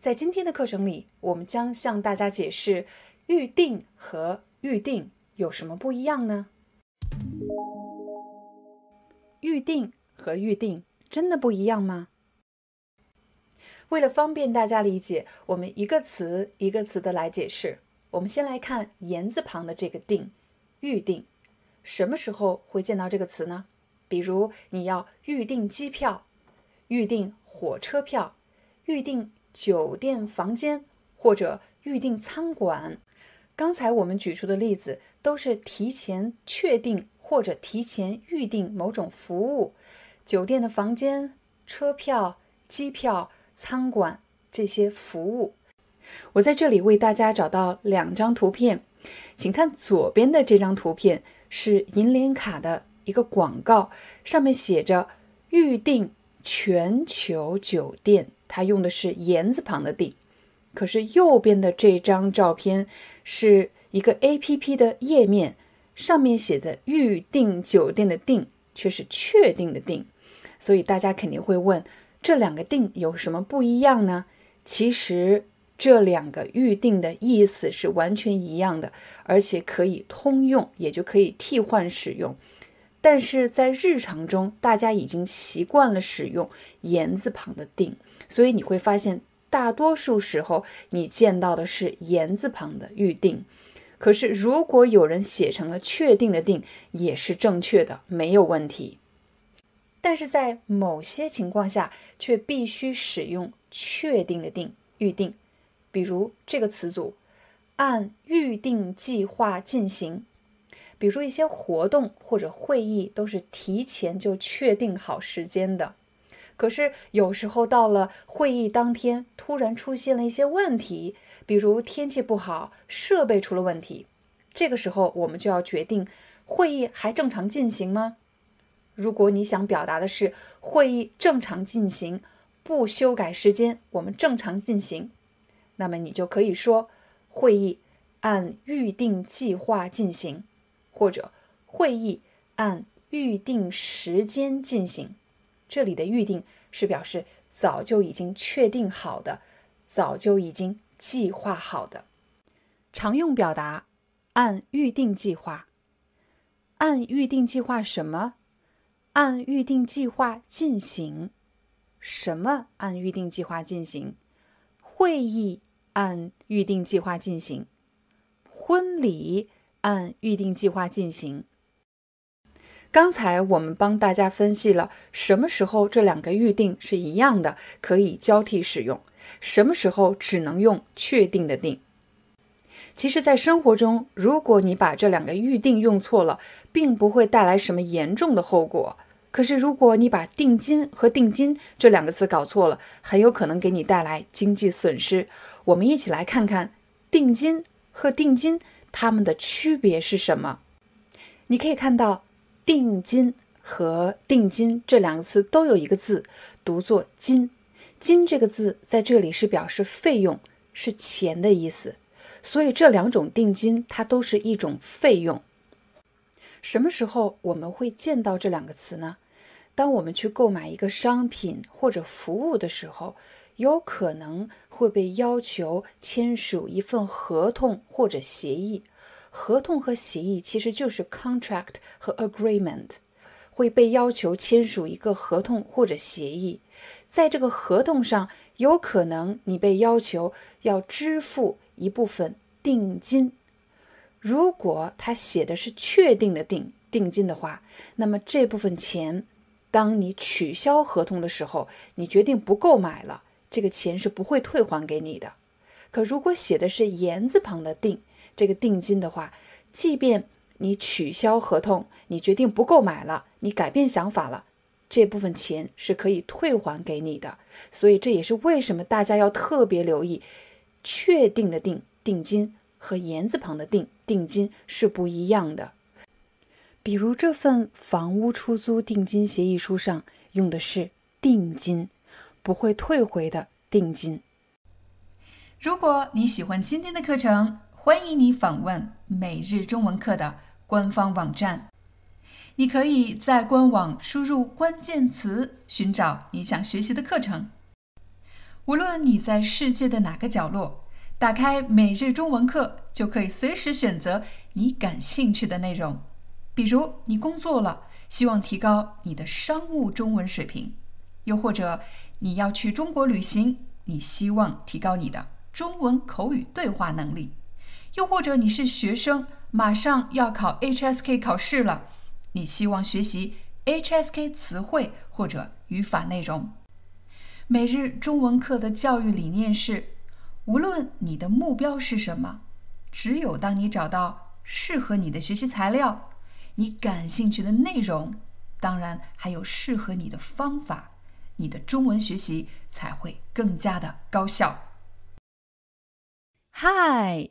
在今天的课程里，我们将向大家解释预定和预定有什么不一样呢？预定和预定真的不一样吗？为了方便大家理解，我们一个词一个词的来解释。我们先来看言字旁的这个“定”，预定，什么时候会见到这个词呢？比如你要预订机票、预订火车票、预订。酒店房间或者预订餐馆，刚才我们举出的例子都是提前确定或者提前预订某种服务。酒店的房间、车票、机票、餐馆这些服务，我在这里为大家找到两张图片，请看左边的这张图片是银联卡的一个广告，上面写着“预订全球酒店”。它用的是言字旁的“订”，可是右边的这张照片是一个 A P P 的页面，上面写的“预订酒店”的“订”却是确定的“定”，所以大家肯定会问，这两个“订”有什么不一样呢？其实这两个预定的意思是完全一样的，而且可以通用，也就可以替换使用。但是在日常中，大家已经习惯了使用言字旁的“订”。所以你会发现，大多数时候你见到的是言字旁的预定。可是，如果有人写成了确定的定，也是正确的，没有问题。但是在某些情况下，却必须使用确定的定预定。比如这个词组，按预定计划进行。比如一些活动或者会议都是提前就确定好时间的。可是有时候到了会议当天，突然出现了一些问题，比如天气不好、设备出了问题，这个时候我们就要决定会议还正常进行吗？如果你想表达的是会议正常进行，不修改时间，我们正常进行，那么你就可以说会议按预定计划进行，或者会议按预定时间进行。这里的预定是表示早就已经确定好的，早就已经计划好的。常用表达按预定计划，按预定计划什么？按预定计划进行什么？按预定计划进行会议，按预定计划进行婚礼，按预定计划进行。刚才我们帮大家分析了什么时候这两个预定是一样的，可以交替使用；什么时候只能用确定的定。其实，在生活中，如果你把这两个预定用错了，并不会带来什么严重的后果。可是，如果你把定金和定金这两个词搞错了，很有可能给你带来经济损失。我们一起来看看定金和定金它们的区别是什么。你可以看到。定金和定金这两个词都有一个字读作“金”，“金”这个字在这里是表示费用，是钱的意思。所以这两种定金它都是一种费用。什么时候我们会见到这两个词呢？当我们去购买一个商品或者服务的时候，有可能会被要求签署一份合同或者协议。合同和协议其实就是 contract 和 agreement，会被要求签署一个合同或者协议，在这个合同上，有可能你被要求要支付一部分定金。如果他写的是确定的定定金的话，那么这部分钱，当你取消合同的时候，你决定不购买了，这个钱是不会退还给你的。可如果写的是言字旁的定，这个定金的话，即便你取消合同，你决定不购买了，你改变想法了，这部分钱是可以退还给你的。所以这也是为什么大家要特别留意，确定的定定金和言字旁的定定金是不一样的。比如这份房屋出租定金协议书上用的是定金，不会退回的定金。如果你喜欢今天的课程，欢迎你访问每日中文课的官方网站。你可以在官网输入关键词，寻找你想学习的课程。无论你在世界的哪个角落，打开每日中文课，就可以随时选择你感兴趣的内容。比如，你工作了，希望提高你的商务中文水平；又或者你要去中国旅行，你希望提高你的中文口语对话能力；又或者你是学生，马上要考 HSK 考试了，你希望学习 HSK 词汇或者语法内容。每日中文课的教育理念是：无论你的目标是什么，只有当你找到适合你的学习材料。你感兴趣的内容，当然还有适合你的方法，你的中文学习才会更加的高效。Hi,